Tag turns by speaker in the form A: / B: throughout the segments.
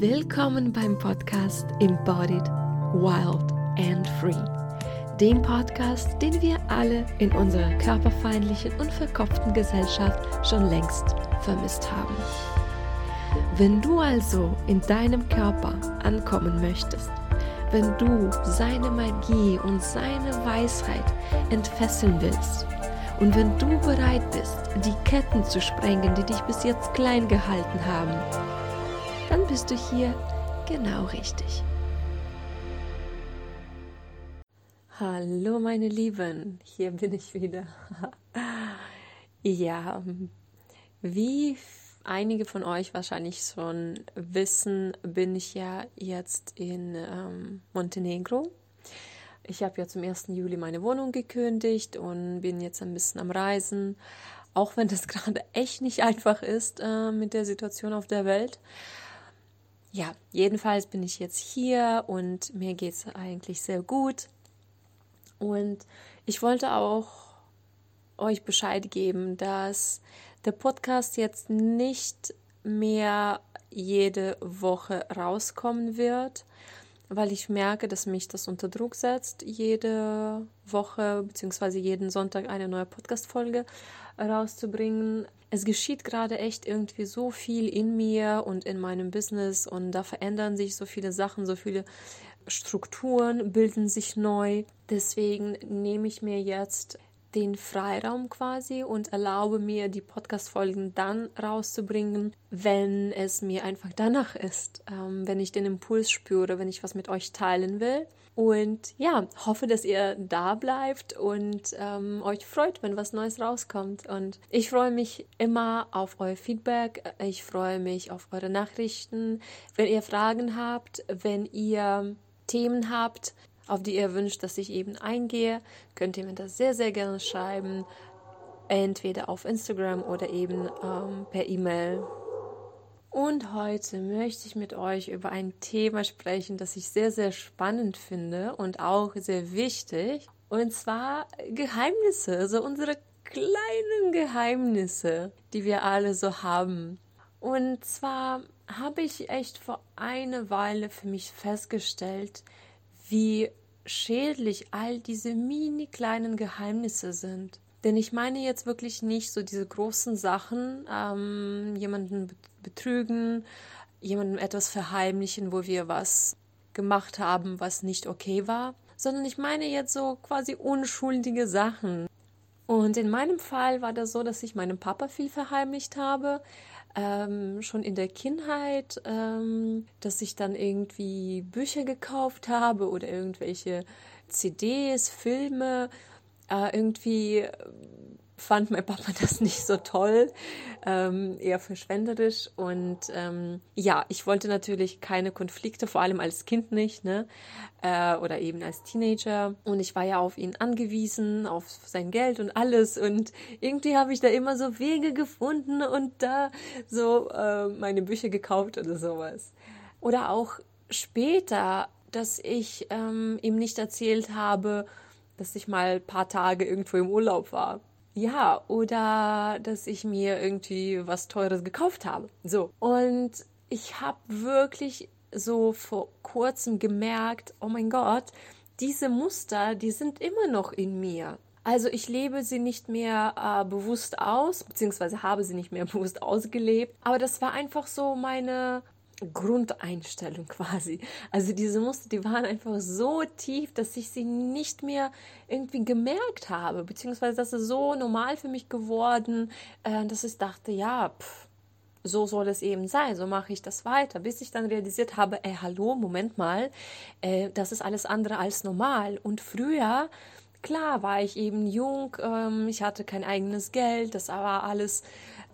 A: Willkommen beim Podcast Embodied, Wild and Free. Dem Podcast, den wir alle in unserer körperfeindlichen und verkopften Gesellschaft schon längst vermisst haben. Wenn du also in deinem Körper ankommen möchtest, wenn du seine Magie und seine Weisheit entfesseln willst und wenn du bereit bist, die Ketten zu sprengen, die dich bis jetzt klein gehalten haben, dann bist du hier genau richtig. Hallo meine Lieben, hier bin ich wieder. ja, wie einige von euch wahrscheinlich schon wissen, bin ich ja jetzt in ähm, Montenegro. Ich habe ja zum 1. Juli meine Wohnung gekündigt und bin jetzt ein bisschen am Reisen, auch wenn das gerade echt nicht einfach ist äh, mit der Situation auf der Welt ja, jedenfalls bin ich jetzt hier und mir geht es eigentlich sehr gut. Und ich wollte auch euch Bescheid geben, dass der Podcast jetzt nicht mehr jede Woche rauskommen wird, weil ich merke, dass mich das unter Druck setzt, jede Woche bzw. jeden Sonntag eine neue Podcast-Folge rauszubringen es geschieht gerade echt irgendwie so viel in mir und in meinem Business und da verändern sich so viele Sachen, so viele Strukturen bilden sich neu. Deswegen nehme ich mir jetzt den Freiraum quasi und erlaube mir, die Podcast-Folgen dann rauszubringen, wenn es mir einfach danach ist, ähm, wenn ich den Impuls spüre, wenn ich was mit euch teilen will. Und ja, hoffe, dass ihr da bleibt und ähm, euch freut, wenn was Neues rauskommt. Und ich freue mich immer auf euer Feedback. Ich freue mich auf eure Nachrichten. Wenn ihr Fragen habt, wenn ihr Themen habt, auf die ihr wünscht, dass ich eben eingehe, könnt ihr mir das sehr, sehr gerne schreiben. Entweder auf Instagram oder eben ähm, per E-Mail. Und heute möchte ich mit euch über ein Thema sprechen, das ich sehr, sehr spannend finde und auch sehr wichtig. Und zwar Geheimnisse, also unsere kleinen Geheimnisse, die wir alle so haben. Und zwar habe ich echt vor einer Weile für mich festgestellt, wie schädlich all diese mini kleinen Geheimnisse sind. Denn ich meine jetzt wirklich nicht so diese großen Sachen, ähm, jemanden betrügen, jemandem etwas verheimlichen, wo wir was gemacht haben, was nicht okay war, sondern ich meine jetzt so quasi unschuldige Sachen. Und in meinem Fall war das so, dass ich meinem Papa viel verheimlicht habe, ähm, schon in der Kindheit, ähm, dass ich dann irgendwie Bücher gekauft habe oder irgendwelche CDs, Filme äh, irgendwie fand mein Papa das nicht so toll, ähm, eher verschwenderisch. Und ähm, ja, ich wollte natürlich keine Konflikte, vor allem als Kind nicht, ne? Äh, oder eben als Teenager. Und ich war ja auf ihn angewiesen, auf sein Geld und alles. Und irgendwie habe ich da immer so Wege gefunden und da so äh, meine Bücher gekauft oder sowas. Oder auch später, dass ich ähm, ihm nicht erzählt habe, dass ich mal ein paar Tage irgendwo im Urlaub war. Ja, oder dass ich mir irgendwie was Teures gekauft habe. So. Und ich habe wirklich so vor kurzem gemerkt, oh mein Gott, diese Muster, die sind immer noch in mir. Also ich lebe sie nicht mehr äh, bewusst aus, beziehungsweise habe sie nicht mehr bewusst ausgelebt. Aber das war einfach so meine Grundeinstellung quasi. Also diese Muster, die waren einfach so tief, dass ich sie nicht mehr irgendwie gemerkt habe, beziehungsweise das ist so normal für mich geworden, äh, dass ich dachte, ja, pff, so soll es eben sein, so mache ich das weiter, bis ich dann realisiert habe, ey, hallo, Moment mal, äh, das ist alles andere als normal. Und früher, klar, war ich eben jung, ähm, ich hatte kein eigenes Geld, das war alles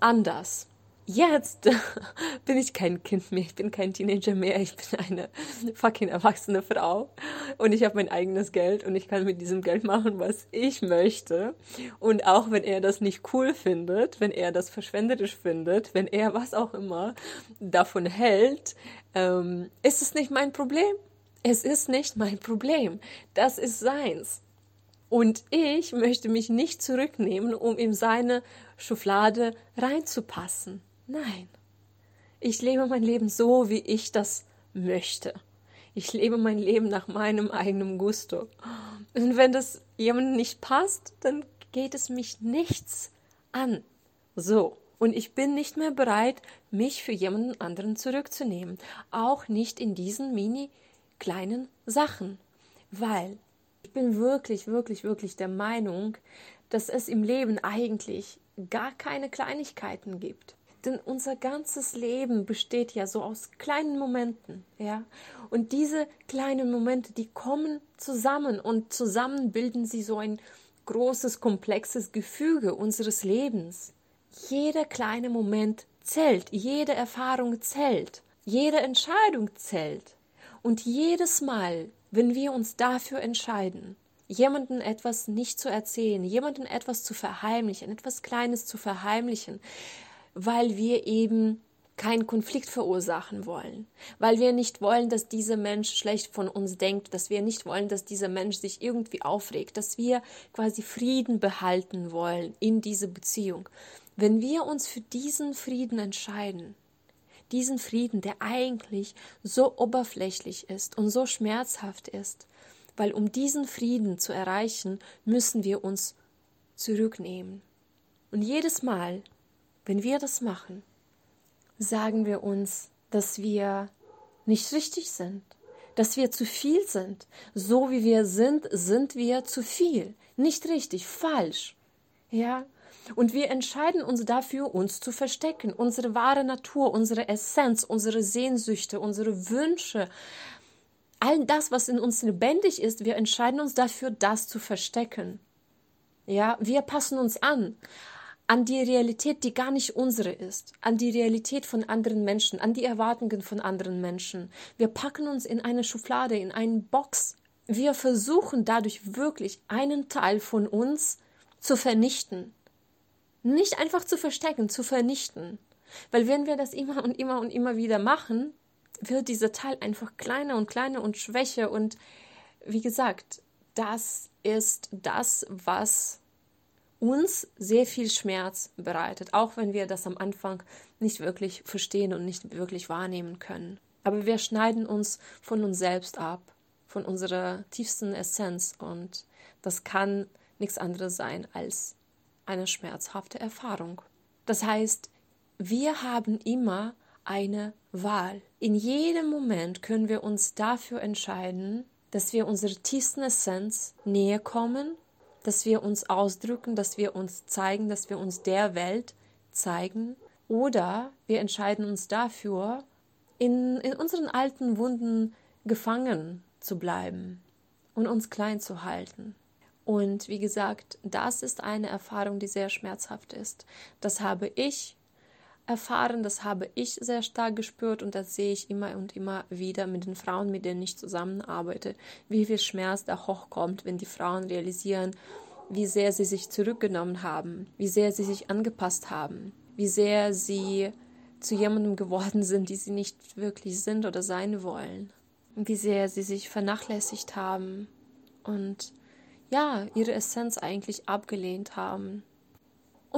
A: anders jetzt bin ich kein Kind mehr, ich bin kein Teenager mehr, ich bin eine fucking erwachsene Frau und ich habe mein eigenes Geld und ich kann mit diesem Geld machen, was ich möchte. Und auch wenn er das nicht cool findet, wenn er das verschwenderisch findet, wenn er was auch immer davon hält, ähm, ist es nicht mein Problem. Es ist nicht mein Problem. Das ist seins. Und ich möchte mich nicht zurücknehmen, um in seine Schublade reinzupassen. Nein, Ich lebe mein Leben so, wie ich das möchte. Ich lebe mein Leben nach meinem eigenen Gusto. Und wenn das jemandem nicht passt, dann geht es mich nichts an. So. Und ich bin nicht mehr bereit, mich für jemanden anderen zurückzunehmen. Auch nicht in diesen mini kleinen Sachen. Weil ich bin wirklich, wirklich, wirklich der Meinung, dass es im Leben eigentlich gar keine Kleinigkeiten gibt. Denn unser ganzes Leben besteht ja so aus kleinen Momenten, ja. Und diese kleinen Momente, die kommen zusammen und zusammen bilden sie so ein großes, komplexes Gefüge unseres Lebens. Jeder kleine Moment zählt, jede Erfahrung zählt, jede Entscheidung zählt. Und jedes Mal, wenn wir uns dafür entscheiden, jemanden etwas nicht zu erzählen, jemanden etwas zu verheimlichen, etwas Kleines zu verheimlichen, weil wir eben keinen Konflikt verursachen wollen, weil wir nicht wollen, dass dieser Mensch schlecht von uns denkt, dass wir nicht wollen, dass dieser Mensch sich irgendwie aufregt, dass wir quasi Frieden behalten wollen in dieser Beziehung. Wenn wir uns für diesen Frieden entscheiden, diesen Frieden, der eigentlich so oberflächlich ist und so schmerzhaft ist, weil um diesen Frieden zu erreichen, müssen wir uns zurücknehmen. Und jedes Mal, wenn wir das machen, sagen wir uns, dass wir nicht richtig sind, dass wir zu viel sind. So wie wir sind, sind wir zu viel. Nicht richtig, falsch. Ja? Und wir entscheiden uns dafür, uns zu verstecken, unsere wahre Natur, unsere Essenz, unsere Sehnsüchte, unsere Wünsche, all das, was in uns lebendig ist, wir entscheiden uns dafür, das zu verstecken. Ja, wir passen uns an an die Realität, die gar nicht unsere ist, an die Realität von anderen Menschen, an die Erwartungen von anderen Menschen. Wir packen uns in eine Schublade, in eine Box. Wir versuchen dadurch wirklich einen Teil von uns zu vernichten. Nicht einfach zu verstecken, zu vernichten. Weil wenn wir das immer und immer und immer wieder machen, wird dieser Teil einfach kleiner und kleiner und schwächer. Und wie gesagt, das ist das, was uns sehr viel Schmerz bereitet, auch wenn wir das am Anfang nicht wirklich verstehen und nicht wirklich wahrnehmen können. Aber wir schneiden uns von uns selbst ab, von unserer tiefsten Essenz und das kann nichts anderes sein als eine schmerzhafte Erfahrung. Das heißt, wir haben immer eine Wahl. In jedem Moment können wir uns dafür entscheiden, dass wir unserer tiefsten Essenz näher kommen dass wir uns ausdrücken, dass wir uns zeigen, dass wir uns der Welt zeigen. Oder wir entscheiden uns dafür, in, in unseren alten Wunden gefangen zu bleiben und uns klein zu halten. Und wie gesagt, das ist eine Erfahrung, die sehr schmerzhaft ist. Das habe ich erfahren, das habe ich sehr stark gespürt und das sehe ich immer und immer wieder mit den Frauen, mit denen ich zusammenarbeite, wie viel Schmerz da hochkommt, wenn die Frauen realisieren, wie sehr sie sich zurückgenommen haben, wie sehr sie sich angepasst haben, wie sehr sie zu jemandem geworden sind, die sie nicht wirklich sind oder sein wollen, wie sehr sie sich vernachlässigt haben und ja, ihre Essenz eigentlich abgelehnt haben.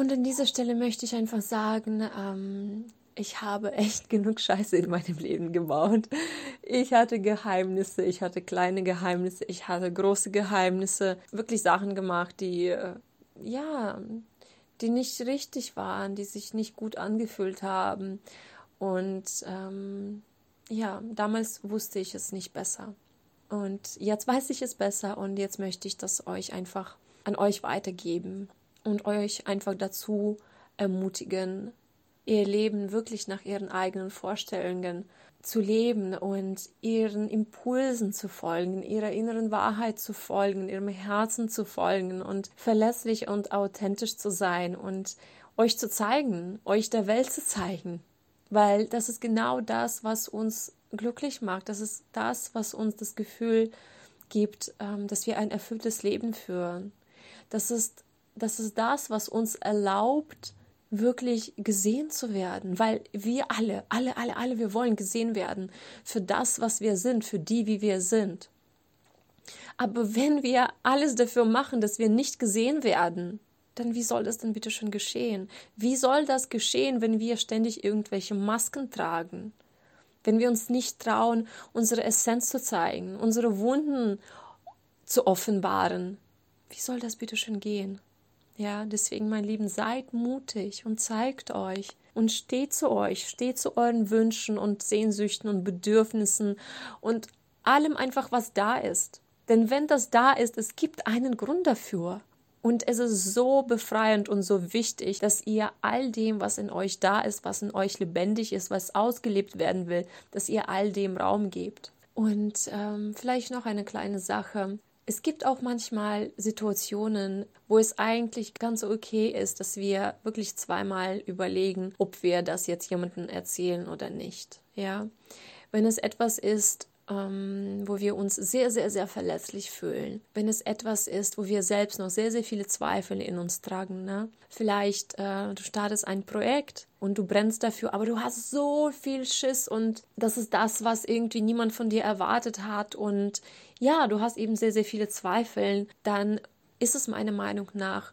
A: Und an dieser Stelle möchte ich einfach sagen, ähm, ich habe echt genug Scheiße in meinem Leben gebaut. Ich hatte Geheimnisse, ich hatte kleine Geheimnisse, ich hatte große Geheimnisse, wirklich Sachen gemacht, die äh, ja, die nicht richtig waren, die sich nicht gut angefühlt haben. Und ähm, ja, damals wusste ich es nicht besser. Und jetzt weiß ich es besser und jetzt möchte ich das euch einfach an euch weitergeben und euch einfach dazu ermutigen, ihr Leben wirklich nach ihren eigenen Vorstellungen zu leben und ihren Impulsen zu folgen, ihrer inneren Wahrheit zu folgen, ihrem Herzen zu folgen und verlässlich und authentisch zu sein und euch zu zeigen, euch der Welt zu zeigen. Weil das ist genau das, was uns glücklich macht. Das ist das, was uns das Gefühl gibt, ähm, dass wir ein erfülltes Leben führen. Das ist das ist das, was uns erlaubt, wirklich gesehen zu werden, weil wir alle, alle, alle, alle, wir wollen gesehen werden für das, was wir sind, für die, wie wir sind. Aber wenn wir alles dafür machen, dass wir nicht gesehen werden, dann wie soll das denn bitte schon geschehen? Wie soll das geschehen, wenn wir ständig irgendwelche Masken tragen? Wenn wir uns nicht trauen, unsere Essenz zu zeigen, unsere Wunden zu offenbaren? Wie soll das bitte schon gehen? Ja, deswegen, mein Lieben, seid mutig und zeigt euch und steht zu euch, steht zu euren Wünschen und Sehnsüchten und Bedürfnissen und allem einfach, was da ist. Denn wenn das da ist, es gibt einen Grund dafür. Und es ist so befreiend und so wichtig, dass ihr all dem, was in euch da ist, was in euch lebendig ist, was ausgelebt werden will, dass ihr all dem Raum gebt. Und ähm, vielleicht noch eine kleine Sache. Es gibt auch manchmal Situationen, wo es eigentlich ganz okay ist, dass wir wirklich zweimal überlegen, ob wir das jetzt jemandem erzählen oder nicht. Ja, wenn es etwas ist, ähm, wo wir uns sehr, sehr, sehr verletzlich fühlen. Wenn es etwas ist, wo wir selbst noch sehr, sehr viele Zweifel in uns tragen. Ne? Vielleicht äh, du startest ein Projekt und du brennst dafür, aber du hast so viel Schiss und das ist das, was irgendwie niemand von dir erwartet hat und ja, du hast eben sehr, sehr viele Zweifel, dann ist es meiner Meinung nach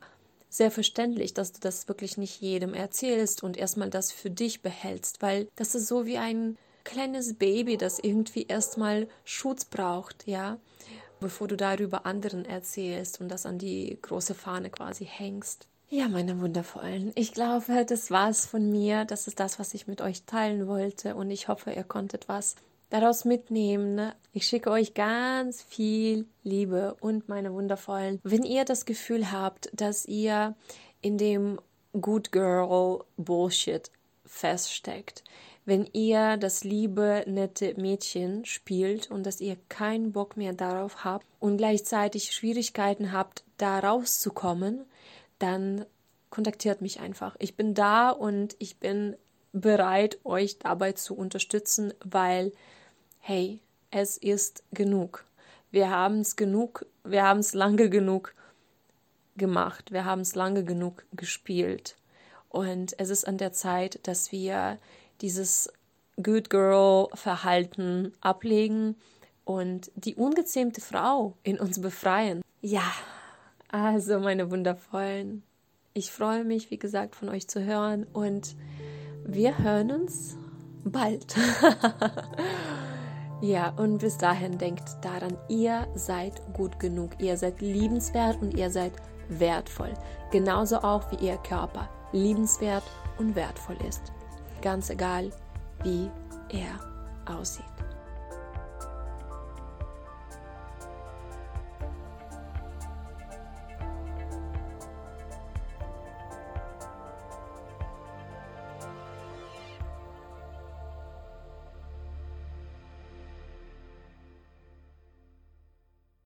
A: sehr verständlich, dass du das wirklich nicht jedem erzählst und erstmal das für dich behältst, weil das ist so wie ein kleines Baby, das irgendwie erstmal Schutz braucht, ja, bevor du darüber anderen erzählst und das an die große Fahne quasi hängst. Ja, meine Wundervollen. Ich glaube, das war's von mir. Das ist das, was ich mit euch teilen wollte. Und ich hoffe, ihr konntet was daraus mitnehmen. Ne? Ich schicke euch ganz viel Liebe und meine Wundervollen. Wenn ihr das Gefühl habt, dass ihr in dem Good Girl Bullshit feststeckt, wenn ihr das liebe, nette Mädchen spielt und dass ihr keinen Bock mehr darauf habt und gleichzeitig Schwierigkeiten habt, da rauszukommen, dann kontaktiert mich einfach. Ich bin da und ich bin bereit, euch dabei zu unterstützen, weil, hey, es ist genug. Wir haben es genug, wir haben es lange genug gemacht, wir haben es lange genug gespielt. Und es ist an der Zeit, dass wir dieses Good Girl Verhalten ablegen und die ungezähmte Frau in uns befreien. Ja, also meine wundervollen. Ich freue mich, wie gesagt, von euch zu hören und wir hören uns bald. ja, und bis dahin denkt daran, ihr seid gut genug, ihr seid liebenswert und ihr seid wertvoll. Genauso auch wie ihr Körper liebenswert und wertvoll ist ganz egal, wie er aussieht.